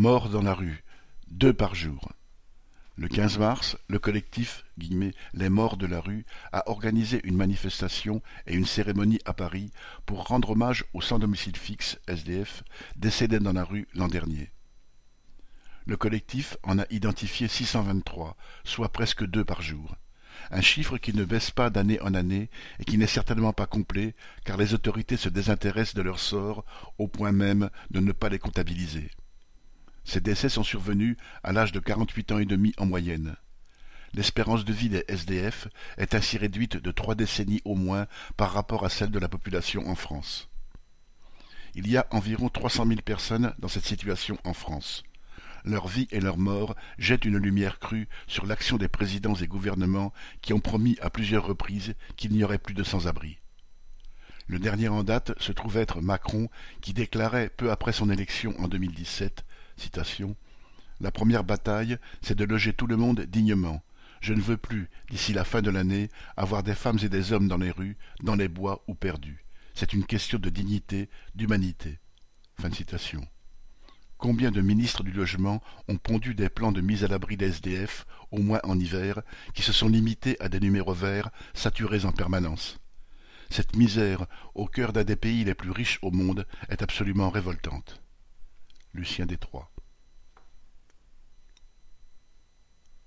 Morts dans la rue, deux par jour. Le 15 mars, le collectif Les Morts de la rue a organisé une manifestation et une cérémonie à Paris pour rendre hommage aux sans domicile fixe SDF décédés dans la rue l'an dernier. Le collectif en a identifié 623, soit presque deux par jour. Un chiffre qui ne baisse pas d'année en année et qui n'est certainement pas complet car les autorités se désintéressent de leur sort au point même de ne pas les comptabiliser. Ces décès sont survenus à l'âge de quarante-huit ans et demi en moyenne. L'espérance de vie des SDF est ainsi réduite de trois décennies au moins par rapport à celle de la population en France. Il y a environ trois cent mille personnes dans cette situation en France. Leur vie et leur mort jettent une lumière crue sur l'action des présidents et gouvernements qui ont promis à plusieurs reprises qu'il n'y aurait plus de sans-abri. Le dernier en date se trouve être Macron qui déclarait peu après son élection en 2017 La première bataille, c'est de loger tout le monde dignement. Je ne veux plus, d'ici la fin de l'année, avoir des femmes et des hommes dans les rues, dans les bois ou perdus. C'est une question de dignité, d'humanité. Combien de ministres du logement ont pondu des plans de mise à l'abri des SDF, au moins en hiver, qui se sont limités à des numéros verts, saturés en permanence? Cette misère, au cœur d'un des pays les plus riches au monde, est absolument révoltante. Lucien Détroit.